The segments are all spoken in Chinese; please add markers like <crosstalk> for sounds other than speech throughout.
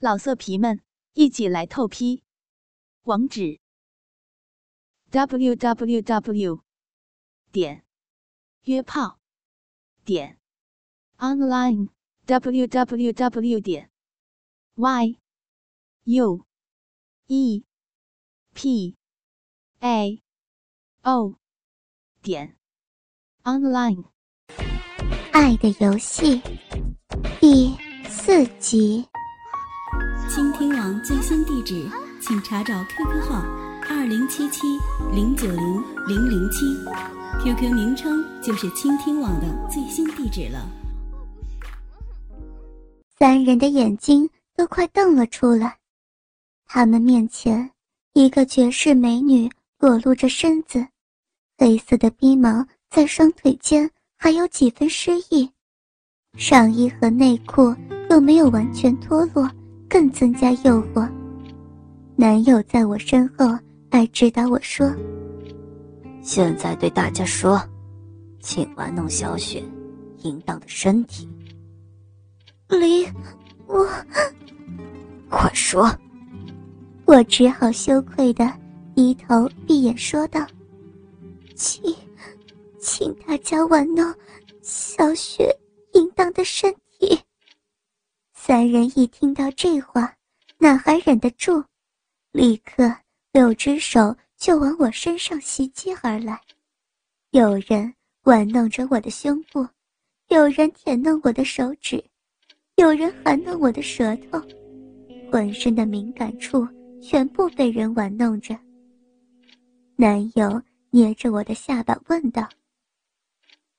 老色皮们，一起来透批！网址：w w w 点约炮点 online w w w 点 y u e p a o 点 online。爱的游戏第四集。倾听网最新地址，请查找 QQ 号二零七七零九零零零七，QQ 名称就是倾听网的最新地址了。三人的眼睛都快瞪了出来，他们面前一个绝世美女裸露着身子，黑色的逼毛在双腿间还有几分诗意，上衣和内裤又没有完全脱落。更增加诱惑。男友在我身后爱指导我说：“现在对大家说，请玩弄小雪淫荡的身体。”离我，快说！我只好羞愧的低头闭眼说道：“请，请大家玩弄小雪淫荡的身体。”三人一听到这话，哪还忍得住，立刻六只手就往我身上袭击而来。有人玩弄着我的胸部，有人舔弄我的手指，有人含弄我的舌头，浑身的敏感处全部被人玩弄着。男友捏着我的下巴问道：“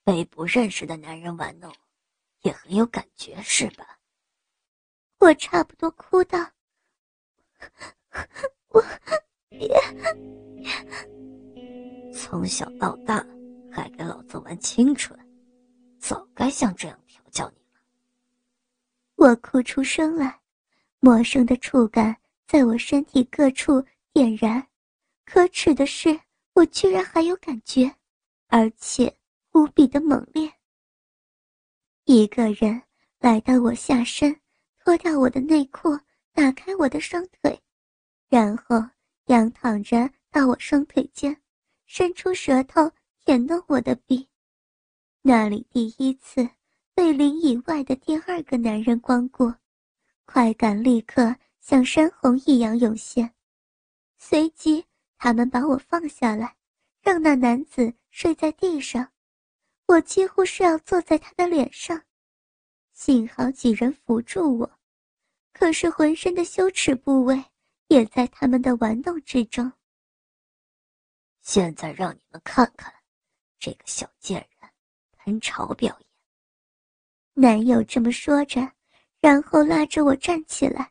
被不认识的男人玩弄，也很有感觉是吧？”我差不多哭到：“我别，从小到大还给老子玩清纯，早该像这样调教你了。”我哭出声来，陌生的触感在我身体各处点燃，可耻的是，我居然还有感觉，而且无比的猛烈。一个人来到我下身。脱掉我的内裤，打开我的双腿，然后仰躺着到我双腿间，伸出舌头舔弄我的臂。那里第一次被林以外的第二个男人光顾，快感立刻像山洪一样涌现。随即，他们把我放下来，让那男子睡在地上，我几乎是要坐在他的脸上。幸好几人扶住我。可是浑身的羞耻部位也在他们的玩弄之中。现在让你们看看，这个小贱人喷潮表演。男友这么说着，然后拉着我站起来，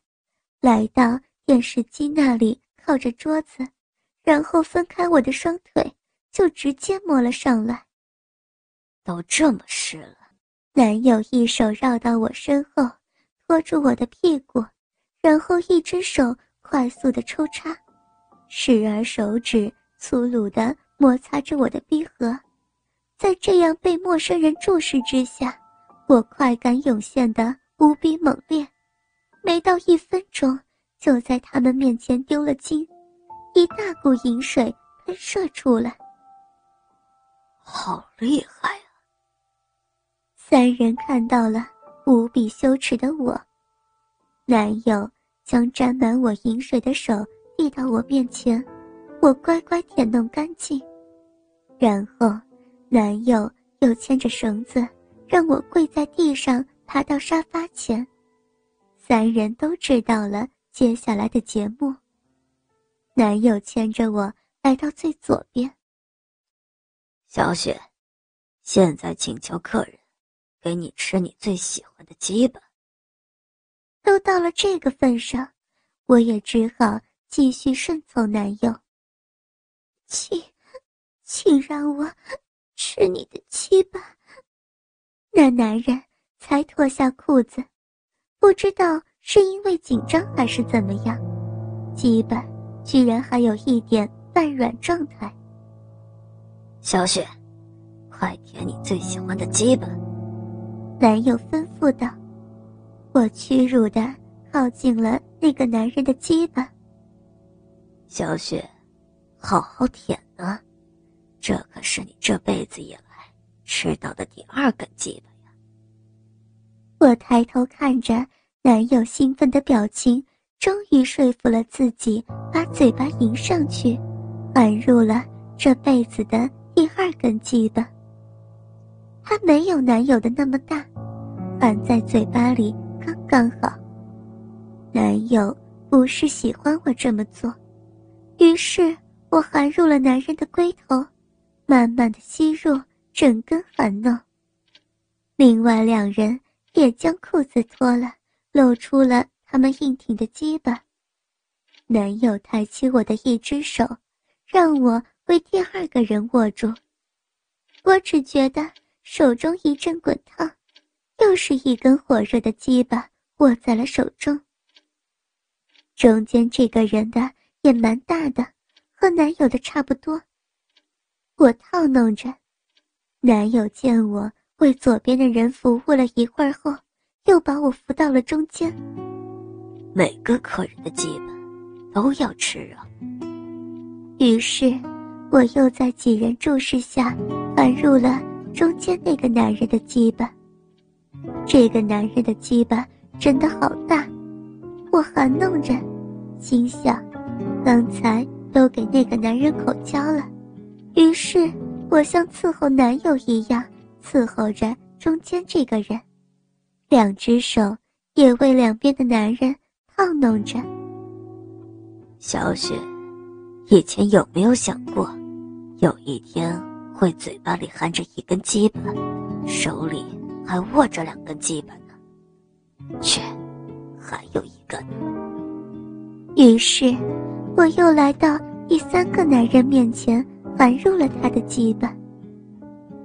来到电视机那里，靠着桌子，然后分开我的双腿，就直接摸了上来。都这么湿了，男友一手绕到我身后。拖住我的屁股，然后一只手快速的抽插，时而手指粗鲁的摩擦着我的逼合，在这样被陌生人注视之下，我快感涌现的无比猛烈，没到一分钟，就在他们面前丢了精，一大股淫水喷射出来。好厉害啊！三人看到了。无比羞耻的我，男友将沾满我饮水的手递到我面前，我乖乖舔弄干净，然后男友又牵着绳子让我跪在地上，爬到沙发前。三人都知道了接下来的节目。男友牵着我来到最左边。小雪，现在请求客人。给你吃你最喜欢的鸡吧。都到了这个份上，我也只好继续顺从男友。请，请让我吃你的鸡吧。那男人才脱下裤子，不知道是因为紧张还是怎么样，鸡巴居然还有一点半软状态。小雪，快舔你最喜欢的鸡巴。男友吩咐道：“我屈辱的靠近了那个男人的鸡巴。小雪，好好舔啊，这可是你这辈子以来吃到的第二根鸡巴呀！我抬头看着男友兴奋的表情，终于说服了自己，把嘴巴迎上去，含入了这辈子的第二根鸡巴。它没有男友的那么大，含在嘴巴里刚刚好。男友不是喜欢我这么做，于是我含入了男人的龟头，慢慢的吸入整根含弄。另外两人也将裤子脱了，露出了他们硬挺的鸡巴。男友抬起我的一只手，让我为第二个人握住。我只觉得。手中一阵滚烫，又是一根火热的鸡巴握在了手中。中间这个人的也蛮大的，和男友的差不多。我套弄着，男友见我为左边的人服务了一会儿后，又把我扶到了中间。每个客人的鸡巴都要吃啊。于是，我又在几人注视下含入了。中间那个男人的鸡巴，这个男人的鸡巴真的好大，我含弄着，心想，刚才都给那个男人口交了，于是我像伺候男友一样伺候着中间这个人，两只手也为两边的男人套弄着。小雪，以前有没有想过，有一天？会嘴巴里含着一根鸡巴，手里还握着两根鸡巴呢，却还有一个呢。于是，我又来到第三个男人面前，含入了他的鸡巴。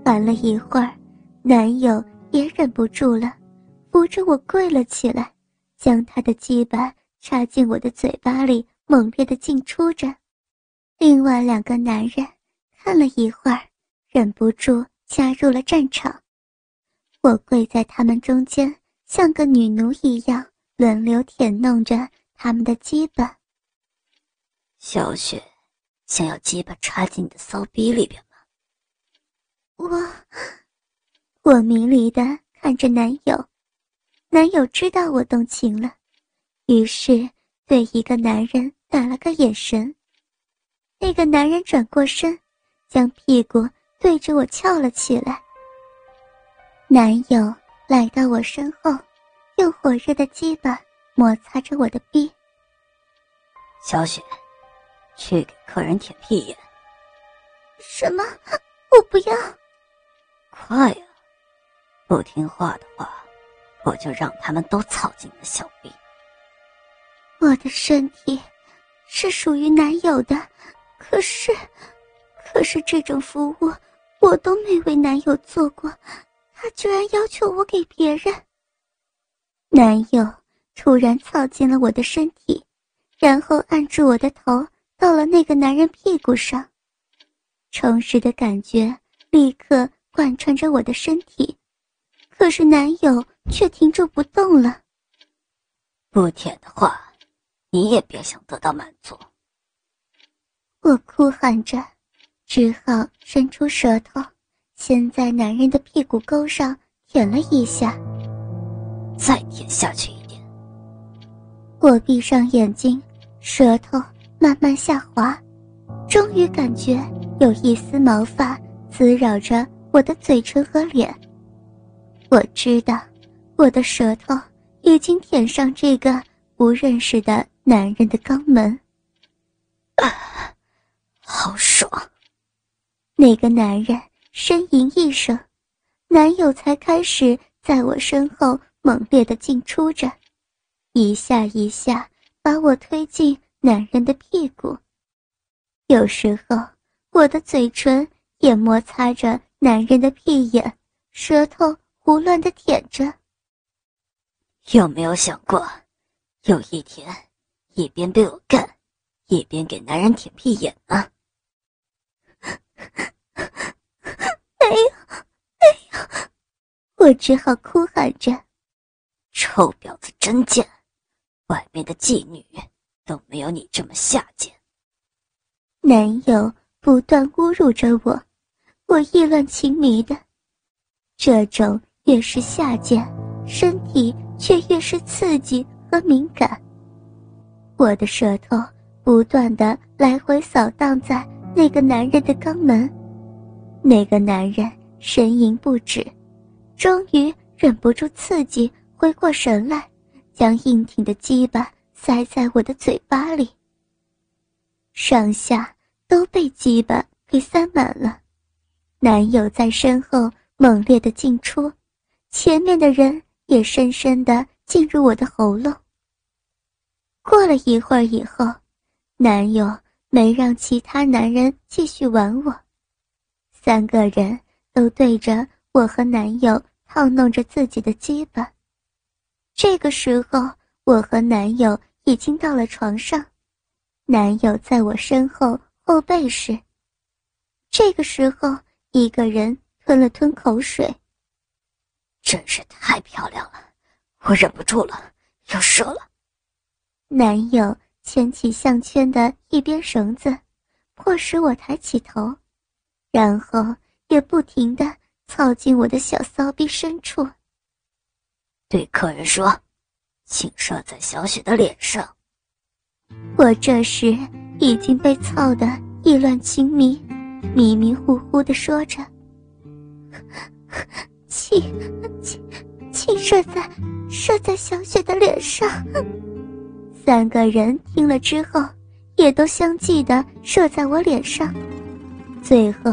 含了一会儿，男友也忍不住了，扶着我跪了起来，将他的鸡巴插进我的嘴巴里，猛烈的进出着。另外两个男人看了一会儿。忍不住加入了战场，我跪在他们中间，像个女奴一样轮流舔弄着他们的鸡巴。小雪，想要鸡巴插进你的骚逼里边吗？我，我迷离的看着男友，男友知道我动情了，于是对一个男人打了个眼神。那个男人转过身，将屁股。对着我翘了起来。男友来到我身后，用火热的鸡巴摩擦着我的臂。小雪，去给客人舔屁眼。什么？我不要！快呀！不听话的话，我就让他们都操进你的小臂。我的身体是属于男友的，可是，可是这种服务。我都没为男友做过，他居然要求我给别人。男友突然操进了我的身体，然后按住我的头，到了那个男人屁股上，充实的感觉立刻贯穿着我的身体，可是男友却停住不动了。不舔的话，你也别想得到满足。我哭喊着。只好伸出舌头，先在男人的屁股沟上舔了一下，再舔下去一点。我闭上眼睛，舌头慢慢下滑，终于感觉有一丝毛发滋扰着我的嘴唇和脸。我知道，我的舌头已经舔上这个不认识的男人的肛门，啊，好爽！那个男人呻吟一声，男友才开始在我身后猛烈的进出着，一下一下把我推进男人的屁股。有时候我的嘴唇也摩擦着男人的屁眼，舌头胡乱的舔着。有没有想过，有一天一边被我干，一边给男人舔屁眼呢有，没有，我只好哭喊着：“臭婊子真贱，外面的妓女都没有你这么下贱。男友不断侮辱着我，我意乱情迷的。这种越是下贱，身体却越是刺激和敏感。我的舌头不断的来回扫荡在那个男人的肛门，那个男人呻吟不止，终于忍不住刺激，回过神来，将硬挺的鸡巴塞在我的嘴巴里。上下都被鸡巴给塞满了，男友在身后猛烈的进出，前面的人也深深的进入我的喉咙。过了一会儿以后，男友没让其他男人继续玩我，三个人都对着我和男友套弄着自己的鸡巴。这个时候，我和男友已经到了床上，男友在我身后后背时。这个时候，一个人吞了吞口水，真是太漂亮了，我忍不住了，要射了。男友牵起项圈的一边绳子，迫使我抬起头，然后也不停的操进我的小骚逼深处。对客人说：“请射在小雪的脸上。”我这时已经被操得意乱情迷，迷迷糊糊的说着：“ <laughs> 请，请，请射在射在小雪的脸上。”三个人听了之后，也都相继的射在我脸上。最后，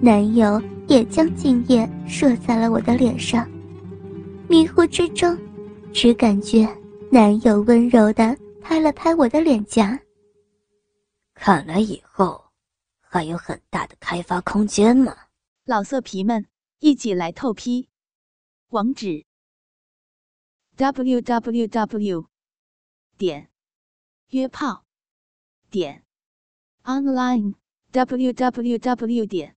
男友也将精液射在了我的脸上。迷糊之中，只感觉男友温柔的拍了拍我的脸颊。看来以后还有很大的开发空间呢。老色皮们，一起来透批！网址：w w w. 点约炮点 online w w w 点